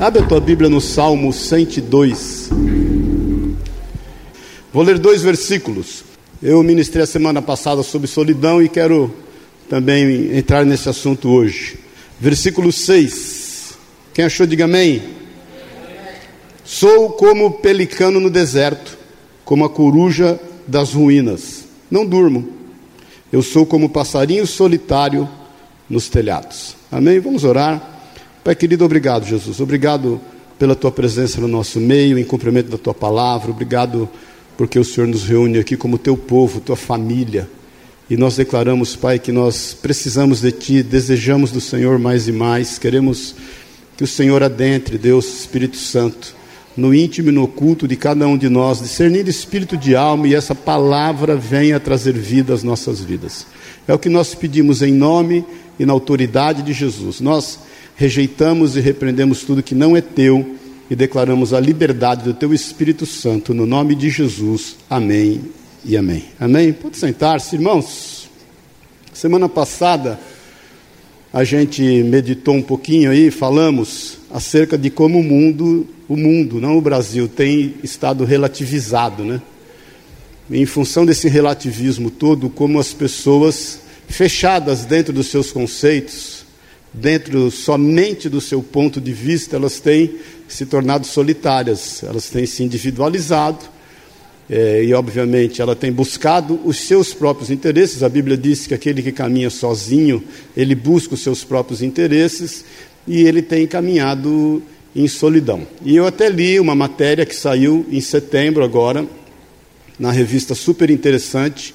Abre a tua Bíblia no Salmo 102. Vou ler dois versículos. Eu ministrei a semana passada sobre solidão e quero também entrar nesse assunto hoje. Versículo 6. Quem achou, diga amém. Sou como pelicano no deserto, como a coruja das ruínas. Não durmo. Eu sou como passarinho solitário nos telhados. Amém? Vamos orar. Pai querido, obrigado, Jesus. Obrigado pela tua presença no nosso meio, em cumprimento da tua palavra. Obrigado porque o Senhor nos reúne aqui como teu povo, tua família. E nós declaramos, Pai, que nós precisamos de Ti, desejamos do Senhor mais e mais, queremos que o Senhor adentre, Deus Espírito Santo, no íntimo e no oculto de cada um de nós, discernindo espírito de alma e essa palavra venha trazer vida às nossas vidas. É o que nós pedimos em nome e na autoridade de Jesus. Nós rejeitamos e repreendemos tudo que não é teu e declaramos a liberdade do teu Espírito Santo, no nome de Jesus. Amém e amém. Amém? Pode sentar-se, irmãos. Semana passada a gente meditou um pouquinho aí, falamos acerca de como o mundo, o mundo, não o Brasil, tem estado relativizado, né? Em função desse relativismo todo, como as pessoas fechadas dentro dos seus conceitos, dentro somente do seu ponto de vista, elas têm se tornado solitárias, elas têm se individualizado, é, e obviamente ela tem buscado os seus próprios interesses. A Bíblia diz que aquele que caminha sozinho, ele busca os seus próprios interesses, e ele tem caminhado em solidão. E eu até li uma matéria que saiu em setembro agora, na revista super interessante,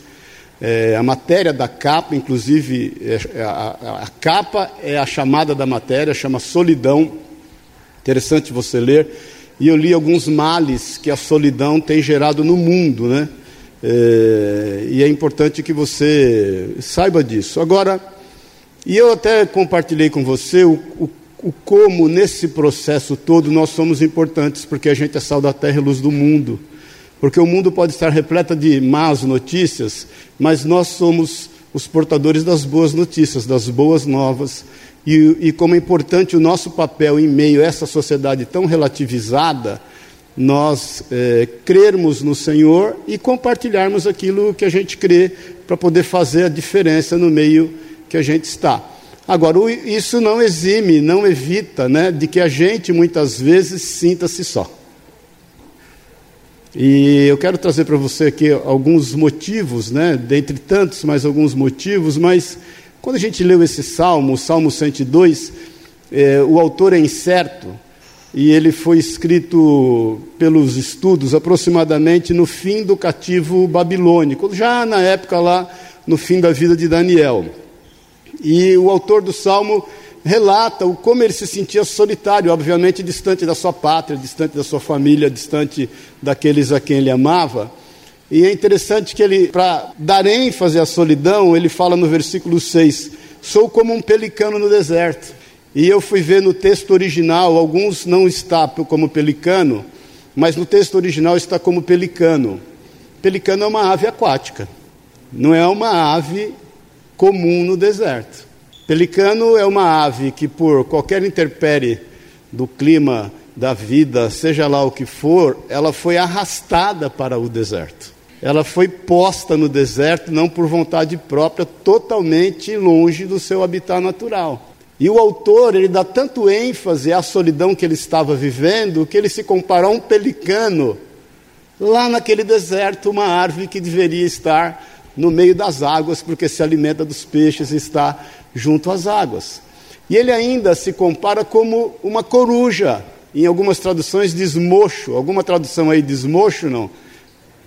é, a matéria da capa, inclusive, é, é, a, a, capa é a chamada da matéria, chama Solidão. Interessante você ler. E eu li alguns males que a solidão tem gerado no mundo, né? É, e é importante que você saiba disso. Agora, e eu até compartilhei com você o, o, o como nesse processo todo nós somos importantes, porque a gente é sal da terra e luz do mundo. Porque o mundo pode estar repleto de más notícias, mas nós somos os portadores das boas notícias, das boas novas. E, e como é importante o nosso papel em meio a essa sociedade tão relativizada, nós é, crermos no Senhor e compartilharmos aquilo que a gente crê para poder fazer a diferença no meio que a gente está. Agora, isso não exime, não evita né, de que a gente muitas vezes sinta-se só. E eu quero trazer para você aqui alguns motivos, né, dentre tantos, mais alguns motivos, mas quando a gente leu esse salmo, o Salmo 102, é, o autor é incerto e ele foi escrito pelos estudos aproximadamente no fim do cativo babilônico, já na época lá, no fim da vida de Daniel. E o autor do salmo relata o como ele se sentia solitário, obviamente distante da sua pátria, distante da sua família, distante daqueles a quem ele amava. E é interessante que ele, para dar ênfase à solidão, ele fala no versículo 6: Sou como um pelicano no deserto. E eu fui ver no texto original, alguns não está como pelicano, mas no texto original está como pelicano. Pelicano é uma ave aquática, não é uma ave comum no deserto. Pelicano é uma ave que, por qualquer interpere do clima, da vida, seja lá o que for, ela foi arrastada para o deserto. Ela foi posta no deserto, não por vontade própria, totalmente longe do seu habitat natural. E o autor, ele dá tanto ênfase à solidão que ele estava vivendo, que ele se compara a um pelicano, lá naquele deserto, uma árvore que deveria estar no meio das águas, porque se alimenta dos peixes e está junto às águas. E ele ainda se compara como uma coruja. Em algumas traduções diz mocho. Alguma tradução aí diz mocho, não?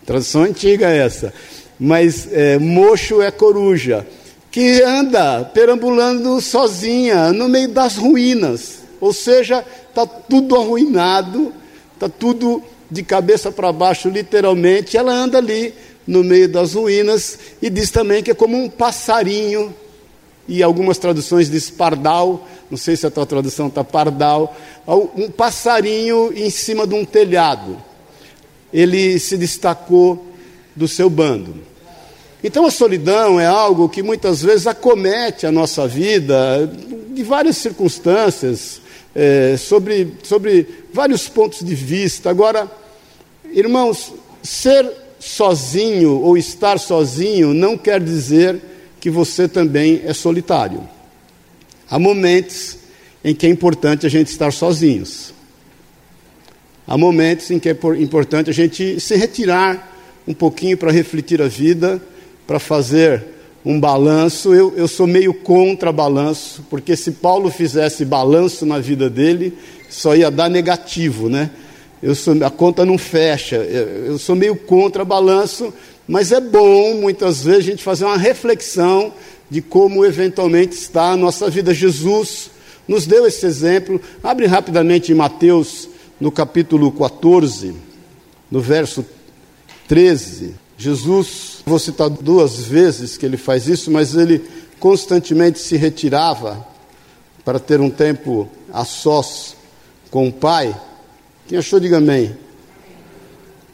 Tradução antiga essa. Mas é, mocho é coruja. Que anda perambulando sozinha no meio das ruínas. Ou seja, está tudo arruinado, está tudo de cabeça para baixo, literalmente. Ela anda ali no meio das ruínas e diz também que é como um passarinho, e algumas traduções diz pardal, não sei se a tua tradução está pardal, um passarinho em cima de um telhado. Ele se destacou do seu bando. Então a solidão é algo que muitas vezes acomete a nossa vida de várias circunstâncias. é, sobre, sobre vários pontos de vista. Agora, irmãos, ser sozinho ou estar sozinho não quer dizer que você também é solitário. Há momentos em que é importante a gente estar sozinhos. Há momentos em que é importante a gente se retirar um pouquinho para refletir a vida, para fazer um balanço. Eu, eu sou meio contra balanço, porque se Paulo fizesse balanço na vida dele, só ia dar negativo, né? Eu sou, a conta não fecha. Eu sou meio contra balanço, mas é bom muitas vezes a gente fazer uma reflexão de como eventualmente está a nossa vida. Jesus nos deu esse exemplo. Abre rapidamente em Mateus, no capítulo 14, no verso 13. Jesus, vou citar duas vezes que ele faz isso, mas ele constantemente se retirava para ter um tempo a sós com o Pai. Quem achou, diga amém.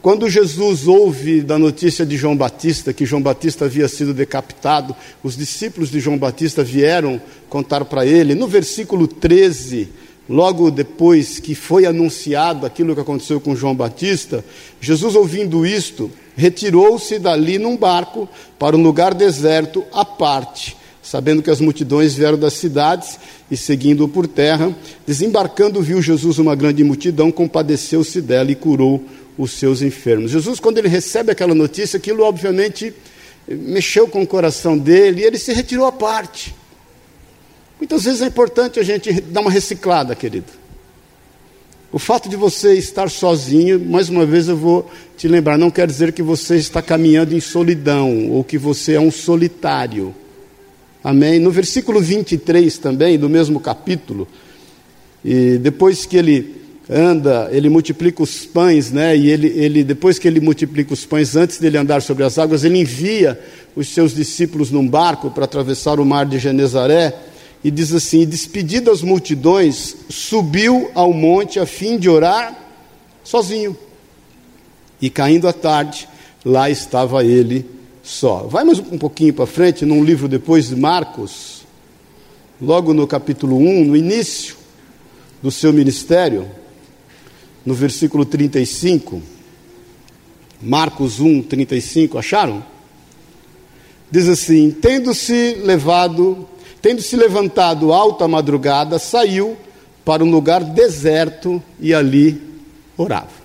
Quando Jesus ouve da notícia de João Batista, que João Batista havia sido decapitado, os discípulos de João Batista vieram contar para ele, no versículo 13, logo depois que foi anunciado aquilo que aconteceu com João Batista, Jesus, ouvindo isto, retirou-se dali num barco para um lugar deserto à parte sabendo que as multidões vieram das cidades e seguindo-o por terra, desembarcando, viu Jesus uma grande multidão, compadeceu-se dela e curou os seus enfermos. Jesus, quando ele recebe aquela notícia, aquilo obviamente mexeu com o coração dele e ele se retirou à parte. Muitas vezes é importante a gente dar uma reciclada, querido. O fato de você estar sozinho, mais uma vez eu vou te lembrar, não quer dizer que você está caminhando em solidão ou que você é um solitário. Amém? No versículo 23 também, do mesmo capítulo, e depois que ele anda, ele multiplica os pães, né? E ele, ele, depois que ele multiplica os pães, antes dele andar sobre as águas, ele envia os seus discípulos num barco para atravessar o mar de Genezaré, e diz assim: despedidas as multidões, subiu ao monte a fim de orar sozinho. E caindo a tarde, lá estava ele só. Vai mais um pouquinho para frente, num livro depois de Marcos, logo no capítulo 1, no início do seu ministério, no versículo 35, Marcos 1, 35, acharam? Diz assim: Tendo-se levado, tendo-se levantado alta madrugada, saiu para um lugar deserto e ali orava.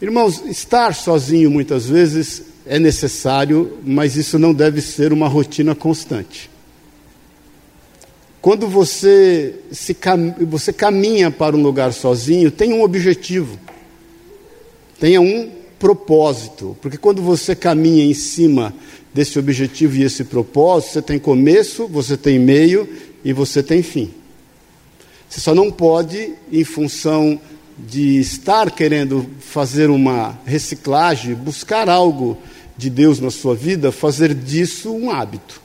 Irmãos, estar sozinho muitas vezes é necessário, mas isso não deve ser uma rotina constante. Quando você, se cam você caminha para um lugar sozinho, tenha um objetivo, tenha um propósito, porque quando você caminha em cima desse objetivo e esse propósito, você tem começo, você tem meio e você tem fim. Você só não pode, em função de estar querendo fazer uma reciclagem, buscar algo de Deus na sua vida, fazer disso um hábito.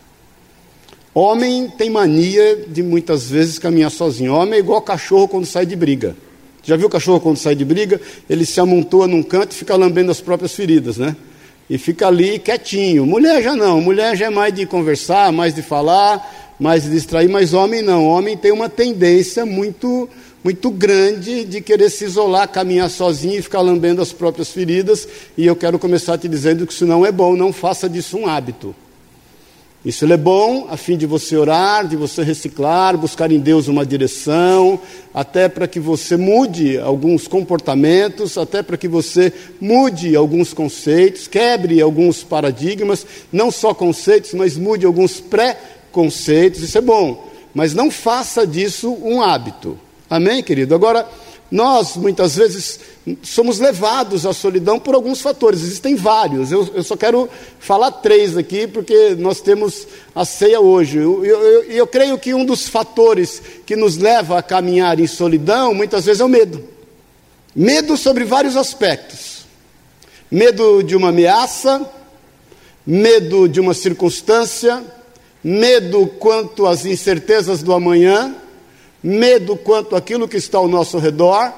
Homem tem mania de muitas vezes caminhar sozinho. Homem é igual cachorro quando sai de briga. Já viu o cachorro quando sai de briga? Ele se amontoa num canto e fica lambendo as próprias feridas, né? E fica ali quietinho. Mulher já não. Mulher já é mais de conversar, mais de falar, mais de distrair. Mas homem não. Homem tem uma tendência muito muito grande de querer se isolar, caminhar sozinho e ficar lambendo as próprias feridas. E eu quero começar te dizendo que isso não é bom, não faça disso um hábito. Isso é bom a fim de você orar, de você reciclar, buscar em Deus uma direção, até para que você mude alguns comportamentos, até para que você mude alguns conceitos, quebre alguns paradigmas, não só conceitos, mas mude alguns pré-conceitos. Isso é bom, mas não faça disso um hábito. Amém, querido? Agora, nós muitas vezes somos levados à solidão por alguns fatores, existem vários, eu, eu só quero falar três aqui, porque nós temos a ceia hoje. E eu, eu, eu, creio que um dos fatores que nos leva a caminhar em solidão, muitas vezes, é o medo. Medo sobre vários aspectos: medo de uma ameaça, medo de uma circunstância, medo quanto às incertezas do amanhã medo quanto àquilo que está ao nosso redor,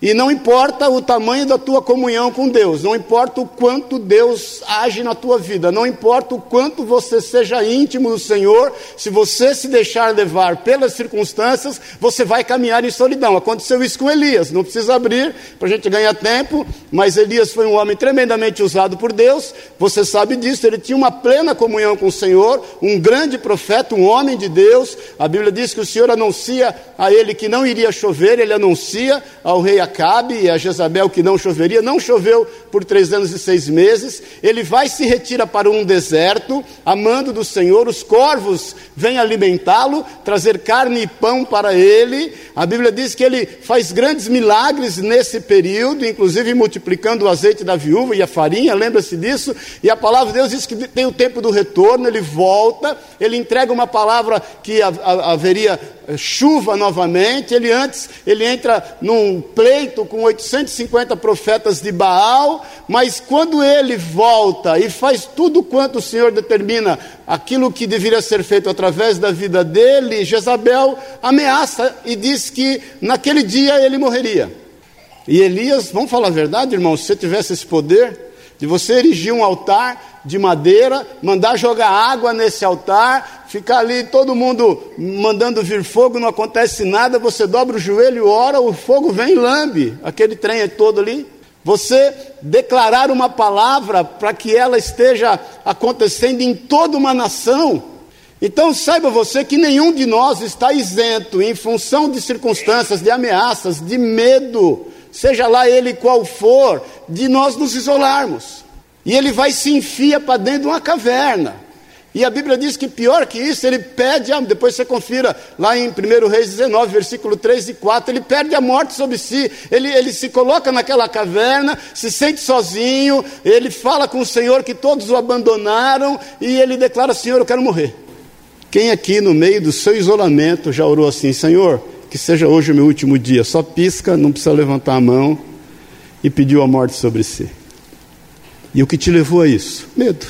E não importa o tamanho da tua comunhão com Deus, não importa o quanto Deus age na tua vida, não importa o quanto você seja íntimo do Senhor, se você se deixar levar pelas circunstâncias, você vai caminhar em solidão. Aconteceu isso com Elias, não precisa abrir para a gente ganhar tempo, mas Elias foi um homem tremendamente usado por Deus, você sabe disso, ele tinha uma plena comunhão com o Senhor, um grande profeta, um homem de Deus. A Bíblia diz que o Senhor anuncia a ele que não iria chover, ele anuncia ao rei Acabe e a Jezabel que não choveria, não choveu por três anos e seis meses. Ele vai se retira para um deserto, amando do Senhor, os corvos vêm alimentá-lo, trazer carne e pão para ele. A Bíblia diz que ele faz grandes milagres nesse período, inclusive multiplicando o azeite da viúva e a farinha, lembra-se disso? E a palavra de Deus diz que tem o tempo do retorno, ele volta, ele entrega uma palavra que haveria chuva novamente, ele antes, ele entra num pleito com 850 profetas de Baal, mas quando ele volta e faz tudo quanto o Senhor determina, aquilo que deveria ser feito através da vida dele, Jezabel ameaça e diz que naquele dia ele morreria. E Elias, vamos falar a verdade, irmão, se você tivesse esse poder de você erigir um altar de madeira, mandar jogar água nesse altar, ficar ali todo mundo mandando vir fogo, não acontece nada, você dobra o joelho, ora, o fogo vem e lambe, aquele trem é todo ali. Você declarar uma palavra para que ela esteja acontecendo em toda uma nação. Então saiba você que nenhum de nós está isento em função de circunstâncias, de ameaças, de medo, seja lá ele qual for, de nós nos isolarmos. E ele vai se enfia para dentro de uma caverna. E a Bíblia diz que pior que isso, ele pede, a, depois você confira lá em 1 Reis 19, versículo 3 e 4, ele perde a morte sobre si, ele, ele se coloca naquela caverna, se sente sozinho, ele fala com o Senhor que todos o abandonaram, e ele declara: Senhor, eu quero morrer. Quem aqui no meio do seu isolamento já orou assim, Senhor, que seja hoje o meu último dia, só pisca, não precisa levantar a mão, e pediu a morte sobre si? E o que te levou a isso? Medo,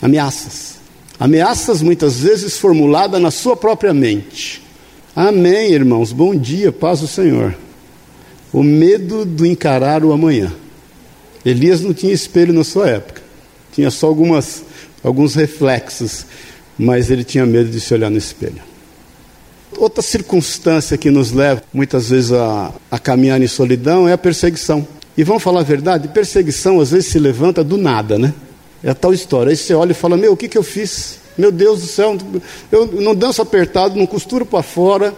ameaças. Ameaças muitas vezes formuladas na sua própria mente. Amém, irmãos. Bom dia, paz do Senhor. O medo do encarar o amanhã. Elias não tinha espelho na sua época. Tinha só algumas, alguns reflexos, mas ele tinha medo de se olhar no espelho. Outra circunstância que nos leva muitas vezes a, a caminhar em solidão é a perseguição. E vamos falar a verdade, perseguição às vezes se levanta do nada, né? É tal história. Aí você olha e fala: Meu, o que, que eu fiz? Meu Deus do céu, eu não danço apertado, não costuro para fora,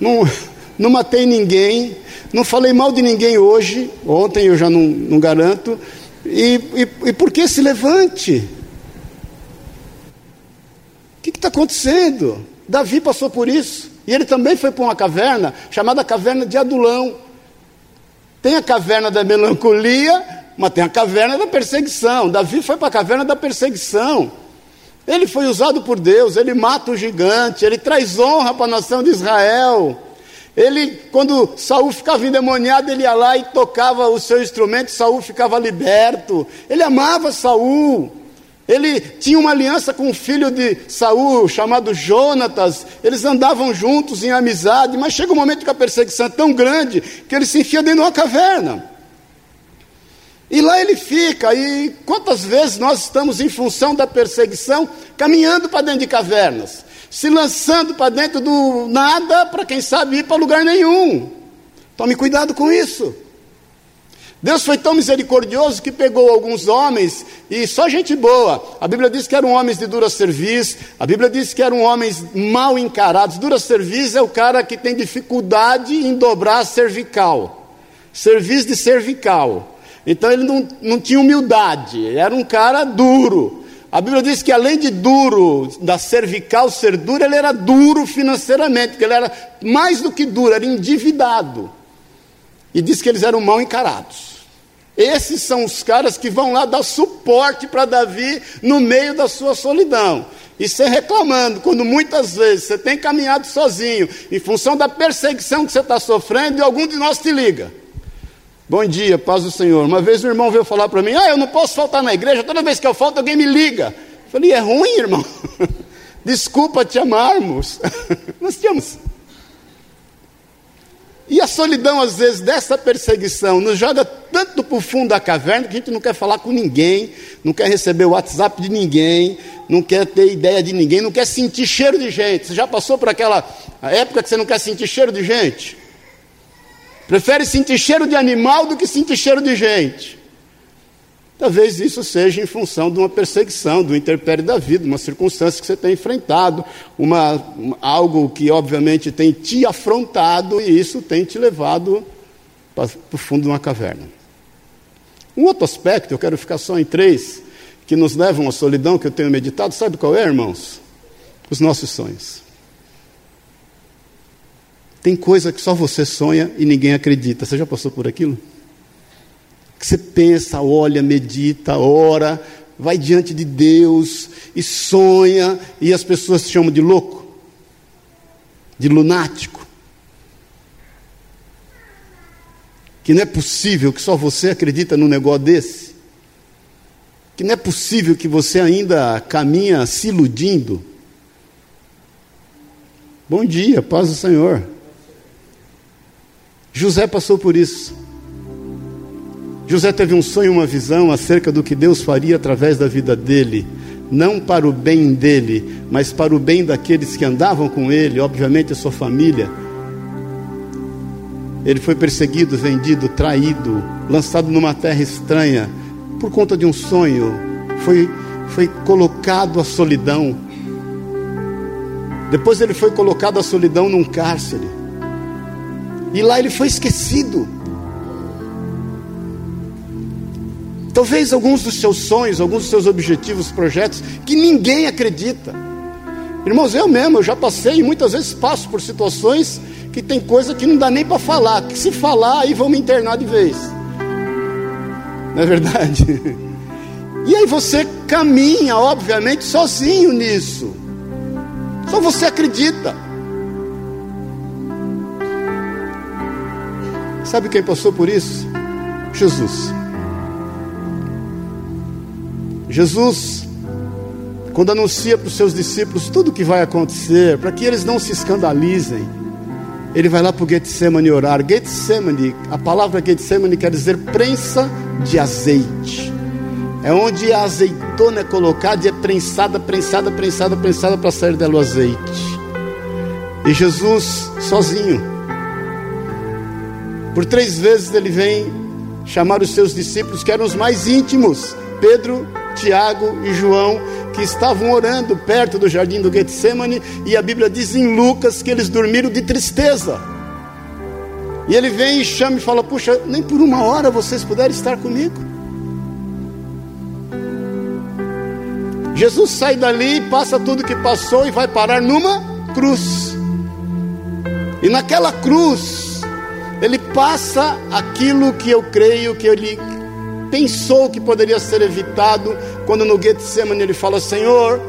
não, não matei ninguém, não falei mal de ninguém hoje, ontem eu já não, não garanto. E, e, e por que se levante? O que está acontecendo? Davi passou por isso. E ele também foi para uma caverna chamada Caverna de Adulão. Tem a caverna da melancolia, mas tem a caverna da perseguição. Davi foi para a caverna da perseguição. Ele foi usado por Deus, ele mata o gigante, ele traz honra para a nação de Israel. Ele, quando Saul ficava endemoniado, ele ia lá e tocava o seu instrumento, Saul ficava liberto. Ele amava Saul. Ele tinha uma aliança com o filho de Saul, chamado Jonatas. Eles andavam juntos em amizade, mas chega um momento que a perseguição é tão grande que ele se enfia dentro de uma caverna. E lá ele fica, e quantas vezes nós estamos em função da perseguição, caminhando para dentro de cavernas, se lançando para dentro do nada, para quem sabe ir para lugar nenhum. Tome cuidado com isso. Deus foi tão misericordioso que pegou alguns homens e só gente boa. A Bíblia diz que eram homens de dura serviço, a Bíblia diz que eram homens mal encarados. Dura serviço é o cara que tem dificuldade em dobrar a cervical. Serviço de cervical. Então ele não, não tinha humildade, era um cara duro. A Bíblia diz que além de duro, da cervical ser duro, ele era duro financeiramente, porque ele era mais do que duro, era endividado. E diz que eles eram mal encarados. Esses são os caras que vão lá dar suporte para Davi no meio da sua solidão. E você reclamando, quando muitas vezes você tem caminhado sozinho, em função da perseguição que você está sofrendo, e algum de nós te liga. Bom dia, paz do Senhor. Uma vez um irmão veio falar para mim: Ah, eu não posso faltar na igreja, toda vez que eu falto, alguém me liga. Eu falei: É ruim, irmão. Desculpa te amarmos. Nós tínhamos. E a solidão, às vezes, dessa perseguição nos joga tanto para o fundo da caverna que a gente não quer falar com ninguém, não quer receber o WhatsApp de ninguém, não quer ter ideia de ninguém, não quer sentir cheiro de gente. Você já passou por aquela época que você não quer sentir cheiro de gente? Prefere sentir cheiro de animal do que sentir cheiro de gente. Talvez isso seja em função de uma perseguição, do interpério da vida, uma circunstância que você tem enfrentado, uma, algo que obviamente tem te afrontado e isso tem te levado para o fundo de uma caverna. Um outro aspecto, eu quero ficar só em três, que nos levam à solidão, que eu tenho meditado, sabe qual é, irmãos? Os nossos sonhos. Tem coisa que só você sonha e ninguém acredita. Você já passou por aquilo? que você pensa, olha, medita, ora, vai diante de Deus e sonha, e as pessoas te chamam de louco, de lunático. Que não é possível que só você acredita num negócio desse. Que não é possível que você ainda caminha se iludindo. Bom dia, paz do Senhor. José passou por isso. José teve um sonho, uma visão acerca do que Deus faria através da vida dele, não para o bem dele, mas para o bem daqueles que andavam com ele, obviamente a sua família. Ele foi perseguido, vendido, traído, lançado numa terra estranha por conta de um sonho, foi, foi colocado à solidão. Depois ele foi colocado à solidão num cárcere. E lá ele foi esquecido. Talvez alguns dos seus sonhos, alguns dos seus objetivos, projetos, que ninguém acredita. Irmãos, eu mesmo, eu já passei e muitas vezes passo por situações que tem coisa que não dá nem para falar, que se falar aí vão me internar de vez. Não é verdade? E aí você caminha, obviamente, sozinho nisso. Só você acredita. Sabe quem passou por isso? Jesus. Jesus, quando anuncia para os seus discípulos tudo o que vai acontecer, para que eles não se escandalizem, ele vai lá para o Getsemane orar. Getsemane, a palavra Getsemane quer dizer prensa de azeite. É onde a azeitona é colocada e é prensada, prensada, prensada, prensada para sair dela o azeite. E Jesus sozinho. Por três vezes ele vem chamar os seus discípulos, que eram os mais íntimos, Pedro, Tiago e João, que estavam orando perto do jardim do Getsemane, e a Bíblia diz em Lucas que eles dormiram de tristeza. E ele vem e chama e fala: Puxa, nem por uma hora vocês puderem estar comigo. Jesus sai dali, passa tudo que passou e vai parar numa cruz. E naquela cruz, ele passa aquilo que eu creio que ele pensou que poderia ser evitado, quando no Getsemane ele fala: Senhor,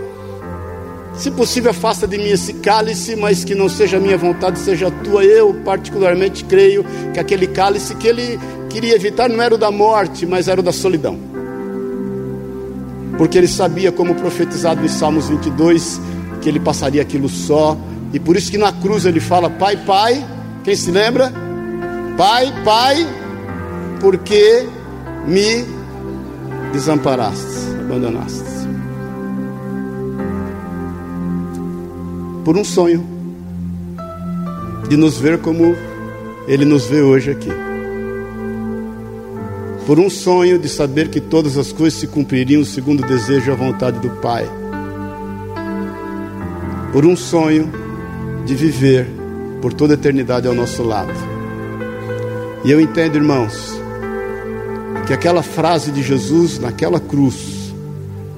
se possível, afasta de mim esse cálice, mas que não seja a minha vontade, seja a tua. Eu, particularmente, creio que aquele cálice que ele queria evitar não era o da morte, mas era o da solidão. Porque ele sabia, como profetizado em Salmos 22, que ele passaria aquilo só, e por isso que na cruz ele fala: Pai, Pai, quem se lembra? Pai, Pai, porque me desamparaste, abandonaste. Por um sonho de nos ver como Ele nos vê hoje aqui. Por um sonho de saber que todas as coisas se cumpririam segundo o desejo e a vontade do Pai. Por um sonho de viver por toda a eternidade ao nosso lado. E eu entendo, irmãos, que aquela frase de Jesus naquela cruz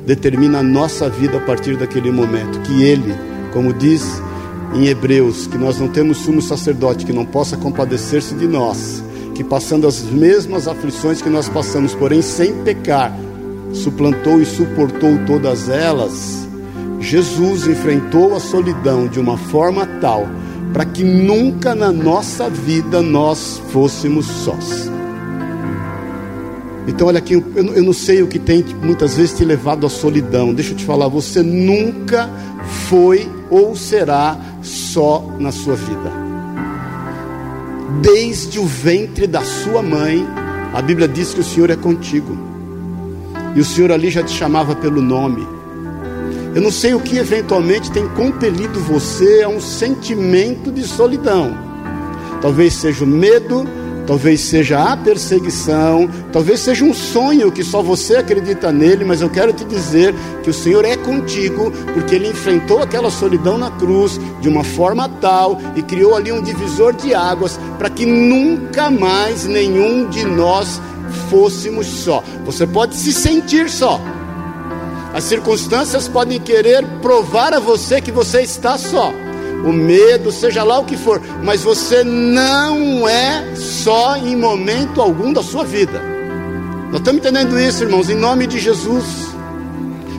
determina a nossa vida a partir daquele momento. Que Ele, como diz em Hebreus, que nós não temos sumo sacerdote que não possa compadecer-se de nós, que passando as mesmas aflições que nós passamos, porém sem pecar, suplantou e suportou todas elas. Jesus enfrentou a solidão de uma forma tal para que nunca na nossa vida nós fôssemos sós. Então, olha aqui, eu, não sei o que tem muitas vezes te levado à solidão. Deixa eu te falar, você nunca foi ou será só na sua vida. desde o ventre da sua mãe, a Bíblia diz que o Senhor é contigo. E o Senhor ali já te chamava pelo nome. Eu não sei o que eventualmente tem compelido você a um sentimento de solidão. Talvez seja o medo, talvez seja a perseguição, talvez seja um sonho que só você acredita nele, mas eu quero te dizer que o Senhor é contigo, porque ele enfrentou aquela solidão na cruz de uma forma tal e criou ali um divisor de águas para que nunca mais nenhum de nós fôssemos só. Você pode se sentir só. As circunstâncias podem querer provar a você que você está só. O medo, seja lá o que for, mas você não é só em momento algum da sua vida. Nós estamos entendendo isso, irmãos, em nome de Jesus.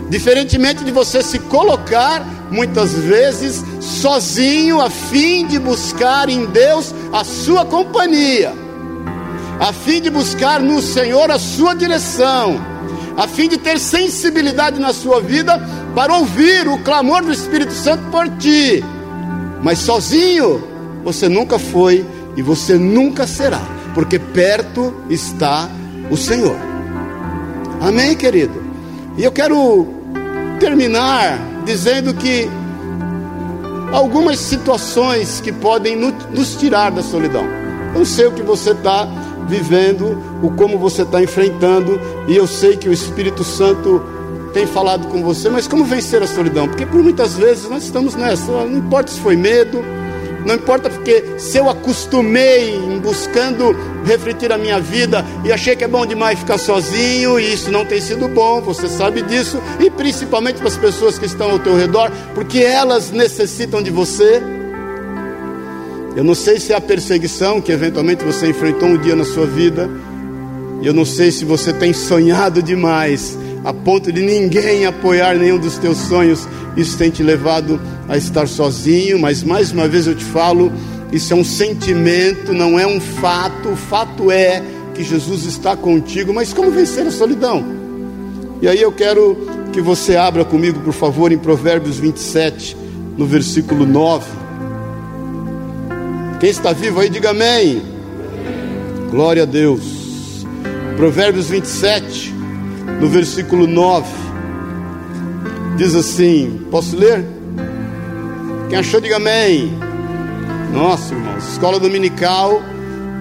Diferentemente de você se colocar muitas vezes sozinho a fim de buscar em Deus a sua companhia, a fim de buscar no Senhor a sua direção a fim de ter sensibilidade na sua vida para ouvir o clamor do Espírito Santo por ti. Mas sozinho você nunca foi e você nunca será, porque perto está o Senhor. Amém, querido? E eu quero terminar dizendo que algumas situações que podem nos tirar da solidão. Eu não sei o que você está vivendo, o como você está enfrentando, e eu sei que o Espírito Santo tem falado com você, mas como vencer a solidão? Porque por muitas vezes nós estamos nessa, não importa se foi medo, não importa porque se eu acostumei em buscando refletir a minha vida e achei que é bom demais ficar sozinho e isso não tem sido bom, você sabe disso, e principalmente para as pessoas que estão ao teu redor, porque elas necessitam de você. Eu não sei se é a perseguição que eventualmente você enfrentou um dia na sua vida. Eu não sei se você tem sonhado demais, a ponto de ninguém apoiar nenhum dos teus sonhos. Isso tem te levado a estar sozinho, mas mais uma vez eu te falo, isso é um sentimento, não é um fato. O fato é que Jesus está contigo, mas como vencer a solidão? E aí eu quero que você abra comigo, por favor, em Provérbios 27, no versículo 9. Quem está vivo aí, diga amém. Glória a Deus. Provérbios 27, no versículo 9, diz assim: Posso ler? Quem achou, diga amém. Nossa, irmãos, escola dominical,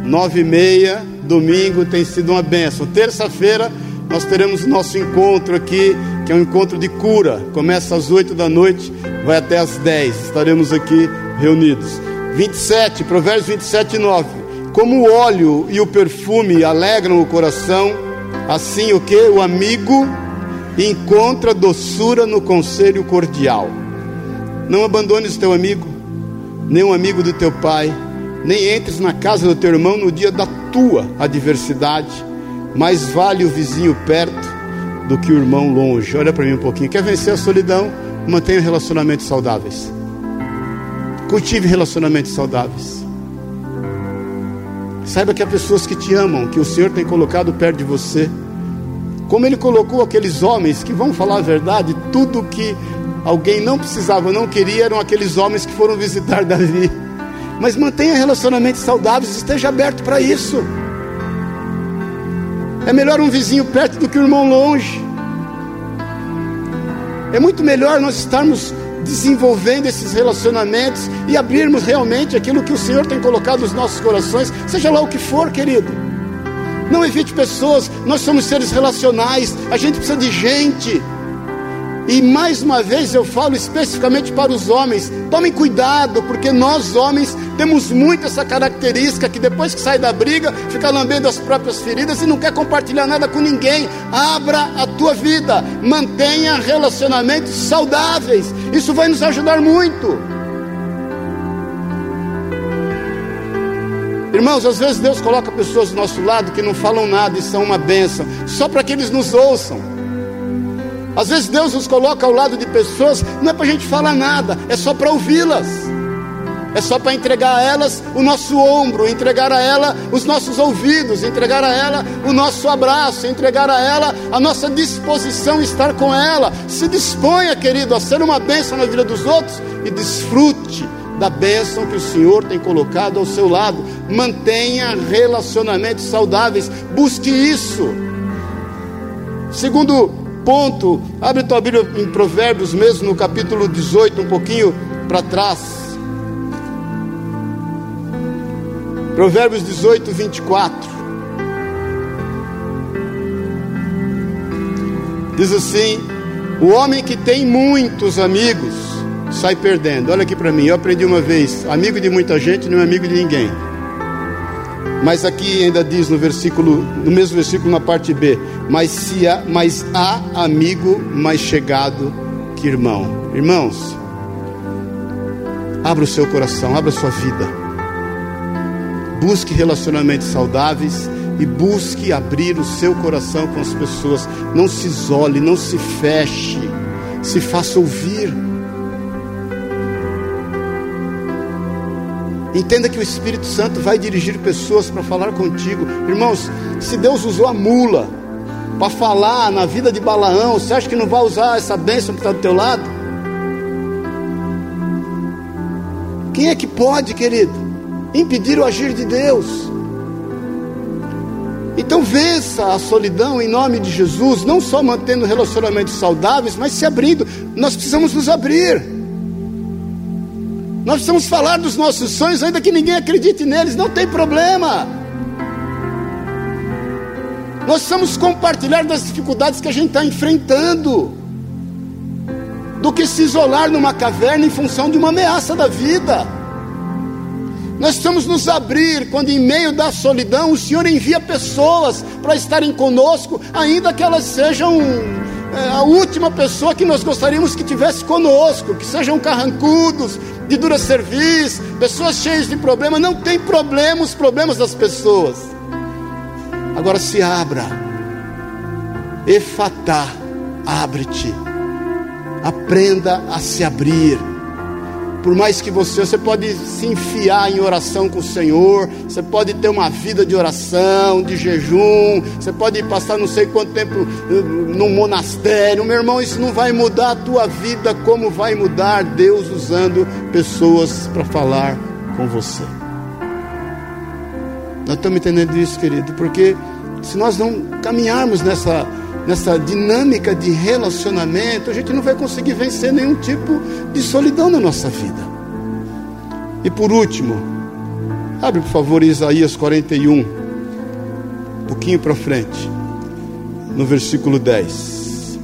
nove e meia, domingo tem sido uma benção. Terça-feira nós teremos nosso encontro aqui, que é um encontro de cura. Começa às oito da noite, vai até às dez. Estaremos aqui reunidos. 27, Provérbios 27, 9. Como o óleo e o perfume alegram o coração, assim o que? O amigo encontra doçura no conselho cordial. Não abandones teu amigo, nem um amigo do teu pai, nem entres na casa do teu irmão no dia da tua adversidade. Mais vale o vizinho perto do que o irmão longe. Olha para mim um pouquinho. Quer vencer a solidão? Mantenha relacionamentos saudáveis. Cultive relacionamentos saudáveis. Saiba que há pessoas que te amam, que o Senhor tem colocado perto de você. Como Ele colocou aqueles homens que vão falar a verdade, tudo que alguém não precisava, não queria, eram aqueles homens que foram visitar Davi. Mas mantenha relacionamentos saudáveis, esteja aberto para isso. É melhor um vizinho perto do que um irmão longe. É muito melhor nós estarmos desenvolvendo esses relacionamentos e abrirmos realmente aquilo que o Senhor tem colocado nos nossos corações, seja lá o que for, querido. Não evite pessoas, nós somos seres relacionais, a gente precisa de gente. E mais uma vez eu falo especificamente para os homens: tomem cuidado, porque nós homens temos muito essa característica que depois que sai da briga, fica lambendo as próprias feridas e não quer compartilhar nada com ninguém. Abra a tua vida, mantenha relacionamentos saudáveis, isso vai nos ajudar muito. Irmãos, às vezes Deus coloca pessoas do nosso lado que não falam nada e são uma bênção, só para que eles nos ouçam. Às vezes Deus nos coloca ao lado de pessoas, não é para a gente falar nada, é só para ouvi-las. É só para entregar a elas o nosso ombro, entregar a ela os nossos ouvidos, entregar a ela o nosso abraço, entregar a ela a nossa disposição estar com ela. Se disponha, querido, a ser uma bênção na vida dos outros e desfrute da bênção que o Senhor tem colocado ao seu lado. Mantenha relacionamentos saudáveis, busque isso. Segundo ponto, abre tua Bíblia em Provérbios, mesmo no capítulo 18, um pouquinho para trás. Provérbios 18, 24. Diz assim: O homem que tem muitos amigos sai perdendo. Olha aqui para mim, eu aprendi uma vez: amigo de muita gente não é amigo de ninguém. Mas aqui ainda diz no versículo, no mesmo versículo na parte B, mas se há, mas há amigo mais chegado que irmão. Irmãos, abra o seu coração, abra a sua vida busque relacionamentos saudáveis e busque abrir o seu coração com as pessoas. Não se isole, não se feche, se faça ouvir. Entenda que o Espírito Santo vai dirigir pessoas para falar contigo. Irmãos, se Deus usou a mula para falar na vida de Balaão, você acha que não vai usar essa bênção que está do teu lado? Quem é que pode, querido? impedir o agir de Deus. Então vença a solidão em nome de Jesus, não só mantendo relacionamentos saudáveis, mas se abrindo. Nós precisamos nos abrir. Nós precisamos falar dos nossos sonhos, ainda que ninguém acredite neles, não tem problema. Nós precisamos compartilhar das dificuldades que a gente está enfrentando, do que se isolar numa caverna em função de uma ameaça da vida. Nós precisamos nos abrir quando, em meio da solidão, o Senhor envia pessoas para estarem conosco, ainda que elas sejam é, a última pessoa que nós gostaríamos que tivesse conosco, que sejam carrancudos, de dura serviço, pessoas cheias de problemas. Não tem problema os problemas das pessoas. Agora se abra, efatá, abre-te, aprenda a se abrir por mais que você, você pode se enfiar em oração com o Senhor, você pode ter uma vida de oração, de jejum, você pode passar não sei quanto tempo eh, num monastério, meu irmão, isso não vai mudar a tua vida como vai mudar Deus usando pessoas para falar com você. Nós estamos entendendo isso, querido, porque se nós não caminharmos nessa nessa dinâmica de relacionamento, a gente não vai conseguir vencer nenhum tipo de solidão na nossa vida. E por último, abre por favor Isaías 41, um pouquinho para frente, no versículo 10.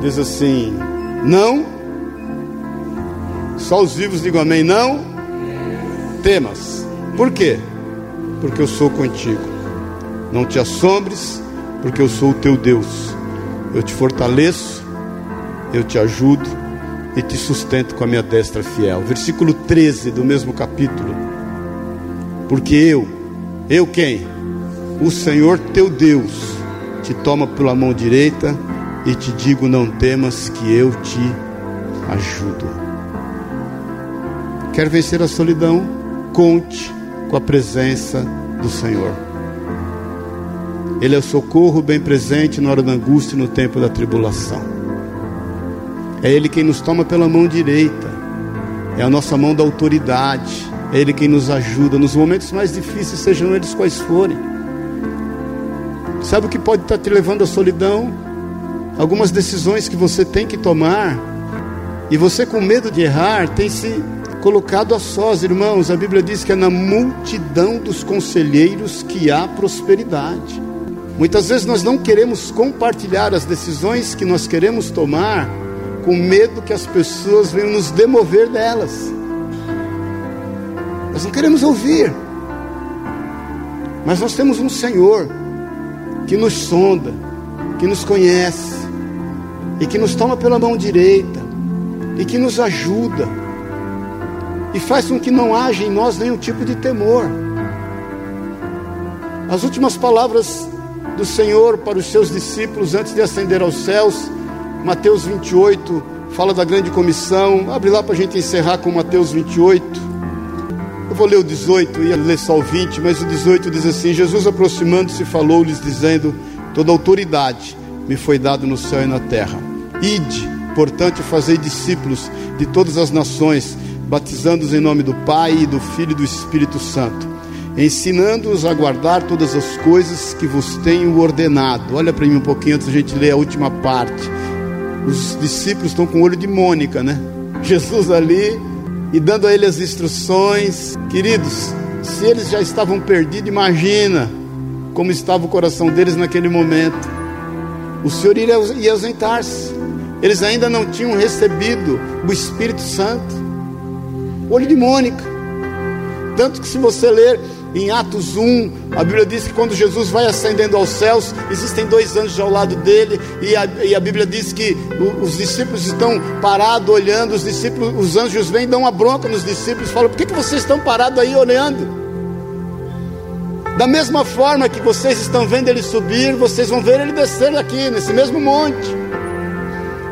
Diz assim: Não, só os vivos digam amém, não temas. Por quê? Porque eu sou contigo. Não te assombres porque eu sou o teu Deus. Eu te fortaleço, eu te ajudo e te sustento com a minha destra fiel. Versículo 13 do mesmo capítulo. Porque eu, eu quem? O Senhor teu Deus te toma pela mão direita e te digo: não temas, que eu te ajudo. Quer vencer a solidão? Conte com a presença do Senhor. Ele é o socorro bem presente na hora da angústia e no tempo da tribulação. É Ele quem nos toma pela mão direita, é a nossa mão da autoridade, é Ele quem nos ajuda nos momentos mais difíceis, sejam eles quais forem. Sabe o que pode estar te levando à solidão? Algumas decisões que você tem que tomar, e você, com medo de errar, tem se colocado a sós, irmãos. A Bíblia diz que é na multidão dos conselheiros que há prosperidade. Muitas vezes nós não queremos compartilhar as decisões que nós queremos tomar, com medo que as pessoas venham nos demover delas. Nós não queremos ouvir, mas nós temos um Senhor que nos sonda, que nos conhece, e que nos toma pela mão direita, e que nos ajuda, e faz com que não haja em nós nenhum tipo de temor. As últimas palavras do Senhor para os seus discípulos antes de ascender aos céus. Mateus 28 fala da grande comissão. Abre lá para a gente encerrar com Mateus 28. Eu vou ler o 18, ia ler só o 20, mas o 18 diz assim: Jesus aproximando-se falou-lhes, dizendo: Toda autoridade me foi dada no céu e na terra. Ide, portanto, fazei discípulos de todas as nações batizando-os em nome do Pai, e do Filho e do Espírito Santo, ensinando-os a guardar todas as coisas que vos tenho ordenado. Olha para mim um pouquinho antes da gente ler a última parte. Os discípulos estão com o olho de Mônica, né? Jesus ali e dando a ele as instruções. Queridos, se eles já estavam perdidos, imagina como estava o coração deles naquele momento. O Senhor ia ausentar-se. Eles ainda não tinham recebido o Espírito Santo. Olho de Mônica. Tanto que se você ler em Atos 1, a Bíblia diz que quando Jesus vai ascendendo aos céus, existem dois anjos ao lado dele, e a, e a Bíblia diz que os discípulos estão parados olhando, os discípulos, os anjos vêm, dão uma bronca nos discípulos, falam: por que, que vocês estão parados aí olhando? Da mesma forma que vocês estão vendo ele subir, vocês vão ver ele descer aqui, nesse mesmo monte.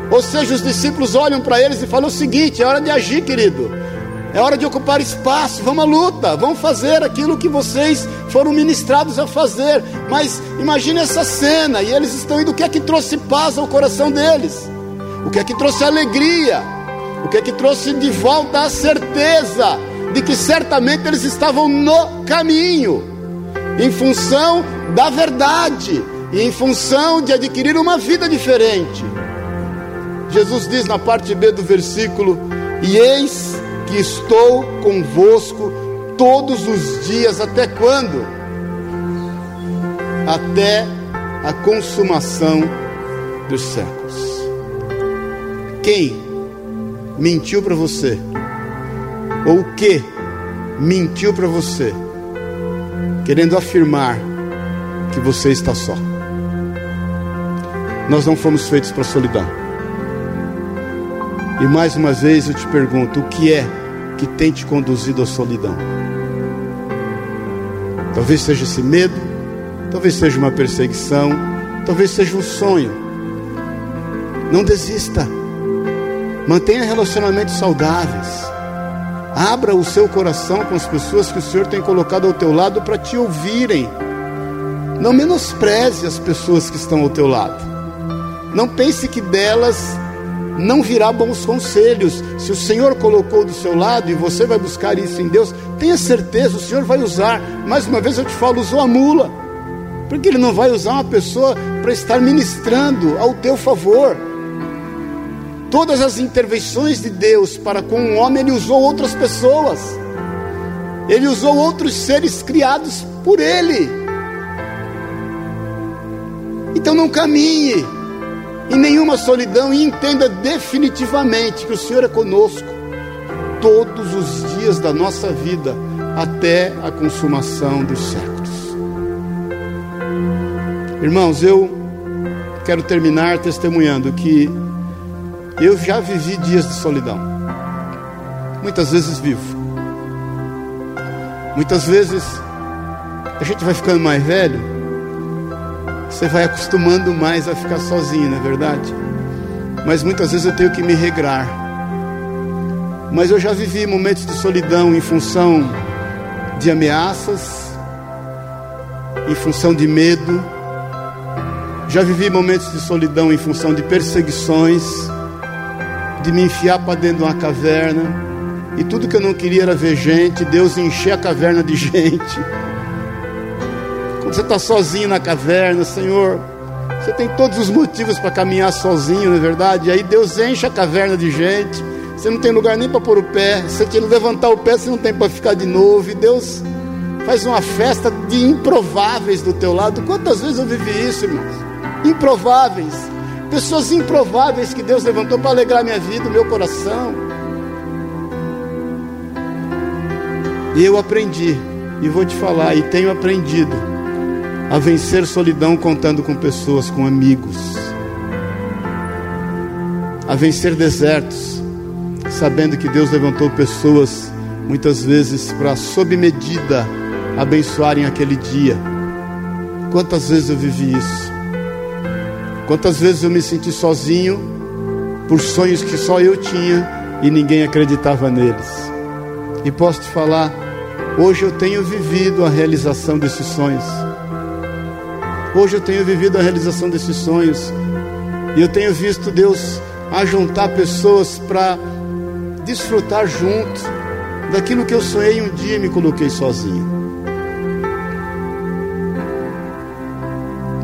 Ou seja, os discípulos olham para eles e falam o seguinte: é hora de agir, querido. É hora de ocupar espaço, vamos à luta, vamos fazer aquilo que vocês foram ministrados a fazer. Mas imagine essa cena, e eles estão indo, o que é que trouxe paz ao coração deles? O que é que trouxe alegria? O que é que trouxe de volta a certeza de que certamente eles estavam no caminho? em função da verdade e em função de adquirir uma vida diferente. Jesus diz na parte B do versículo: E eis que estou convosco todos os dias, até quando? Até a consumação dos séculos. Quem mentiu para você? Ou o que mentiu para você? querendo afirmar que você está só. Nós não fomos feitos para solidão. E mais uma vez eu te pergunto: o que é que tem te conduzido à solidão? Talvez seja esse medo, talvez seja uma perseguição, talvez seja um sonho. Não desista. Mantenha relacionamentos saudáveis. Abra o seu coração com as pessoas que o Senhor tem colocado ao teu lado para te ouvirem. Não menospreze as pessoas que estão ao teu lado. Não pense que delas não virá bons conselhos. Se o Senhor colocou do seu lado e você vai buscar isso em Deus, tenha certeza, o Senhor vai usar. Mais uma vez eu te falo, usou a mula. Porque Ele não vai usar uma pessoa para estar ministrando ao teu favor. Todas as intervenções de Deus para com o homem, ele usou outras pessoas. Ele usou outros seres criados por ele. Então não caminhe em nenhuma solidão e entenda definitivamente que o Senhor é conosco todos os dias da nossa vida até a consumação dos séculos. Irmãos, eu quero terminar testemunhando que eu já vivi dias de solidão. Muitas vezes vivo. Muitas vezes a gente vai ficando mais velho, você vai acostumando mais a ficar sozinho, não é verdade? Mas muitas vezes eu tenho que me regrar. Mas eu já vivi momentos de solidão em função de ameaças, em função de medo. Já vivi momentos de solidão em função de perseguições de me enfiar para dentro de uma caverna. E tudo que eu não queria era ver gente, Deus encher a caverna de gente. Quando você está sozinho na caverna, Senhor, você tem todos os motivos para caminhar sozinho, não é verdade? E aí Deus enche a caverna de gente. Você não tem lugar nem para pôr o pé. Se você levantar o pé, você não tem para ficar de novo. E Deus faz uma festa de improváveis do teu lado. Quantas vezes eu vivi isso, irmãos? Improváveis pessoas improváveis que Deus levantou para alegrar minha vida, meu coração. E eu aprendi, e vou te falar, e tenho aprendido a vencer solidão contando com pessoas, com amigos, a vencer desertos, sabendo que Deus levantou pessoas, muitas vezes, para, sob medida, abençoarem aquele dia. Quantas vezes eu vivi isso? Quantas vezes eu me senti sozinho por sonhos que só eu tinha e ninguém acreditava neles. E posso te falar, hoje eu tenho vivido a realização desses sonhos. Hoje eu tenho vivido a realização desses sonhos. E eu tenho visto Deus ajuntar pessoas para desfrutar junto daquilo que eu sonhei um dia e me coloquei sozinho.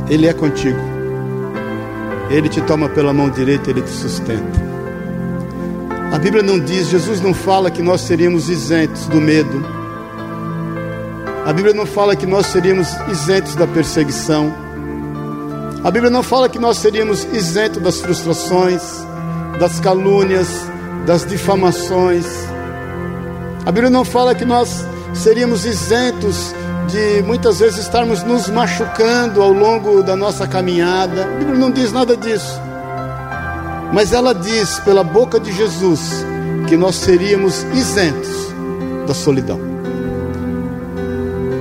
Ele é contigo. Ele te toma pela mão direita, ele te sustenta. A Bíblia não diz, Jesus não fala que nós seríamos isentos do medo. A Bíblia não fala que nós seríamos isentos da perseguição. A Bíblia não fala que nós seríamos isentos das frustrações, das calúnias, das difamações. A Bíblia não fala que nós seríamos isentos de muitas vezes estarmos nos machucando ao longo da nossa caminhada. A Bíblia não diz nada disso. Mas ela diz pela boca de Jesus que nós seríamos isentos da solidão.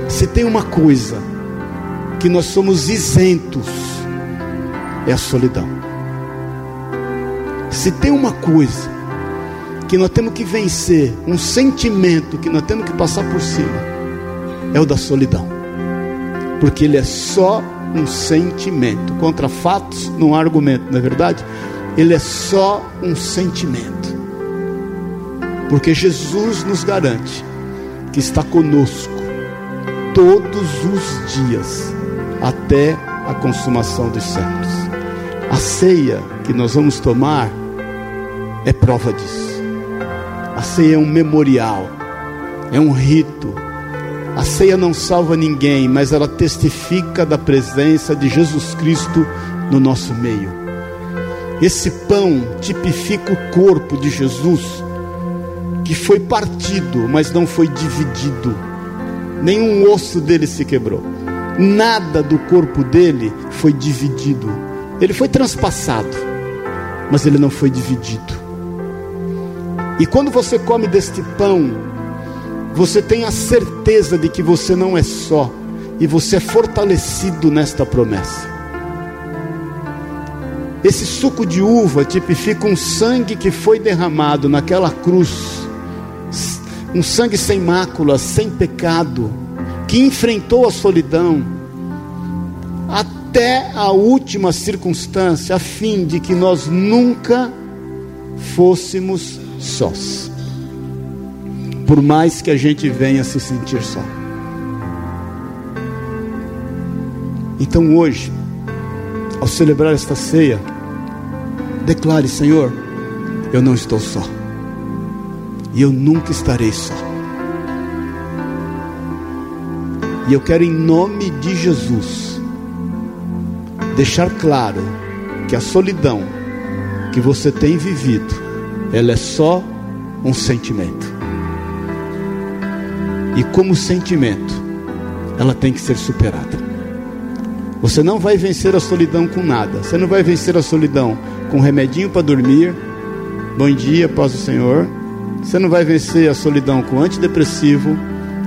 Se tem uma coisa que nós somos isentos é a solidão. Se tem uma coisa que nós temos que vencer, um sentimento que nós temos que passar por cima, é o da solidão. Porque ele é só um sentimento. Contra fatos não há argumento, não é verdade? Ele é só um sentimento. Porque Jesus nos garante que está conosco todos os dias até a consumação dos séculos. A ceia que nós vamos tomar é prova disso. A ceia é um memorial, é um rito. A ceia não salva ninguém, mas ela testifica da presença de Jesus Cristo no nosso meio. Esse pão tipifica o corpo de Jesus, que foi partido, mas não foi dividido. Nenhum osso dele se quebrou. Nada do corpo dele foi dividido ele foi transpassado, mas ele não foi dividido. E quando você come deste pão, você tem a certeza de que você não é só, e você é fortalecido nesta promessa. Esse suco de uva tipifica um sangue que foi derramado naquela cruz, um sangue sem mácula, sem pecado, que enfrentou a solidão, até a última circunstância, a fim de que nós nunca fôssemos sós. Por mais que a gente venha se sentir só. Então hoje, ao celebrar esta ceia, declare: Senhor, eu não estou só. E eu nunca estarei só. E eu quero, em nome de Jesus, deixar claro que a solidão que você tem vivido, ela é só um sentimento. E como sentimento, ela tem que ser superada. Você não vai vencer a solidão com nada. Você não vai vencer a solidão com um remedinho para dormir. Bom dia, paz do Senhor. Você não vai vencer a solidão com antidepressivo.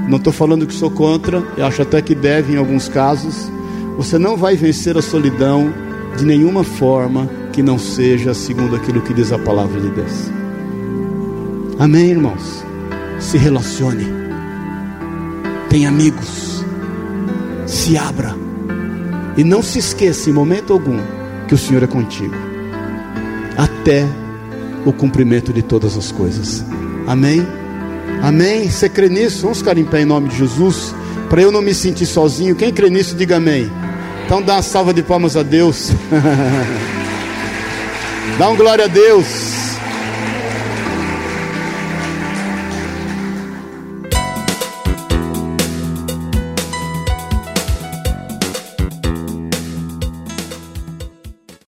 Não estou falando que sou contra, eu acho até que deve em alguns casos. Você não vai vencer a solidão de nenhuma forma que não seja segundo aquilo que diz a palavra de Deus. Amém, irmãos? Se relacione, tenha amigos, se abra e não se esqueça em momento algum que o Senhor é contigo, até o cumprimento de todas as coisas. Amém? Amém? Você crê nisso? Vamos ficar em pé em nome de Jesus, para eu não me sentir sozinho. Quem crê nisso, diga amém. Então dá uma salva de palmas a Deus. dá um glória a Deus.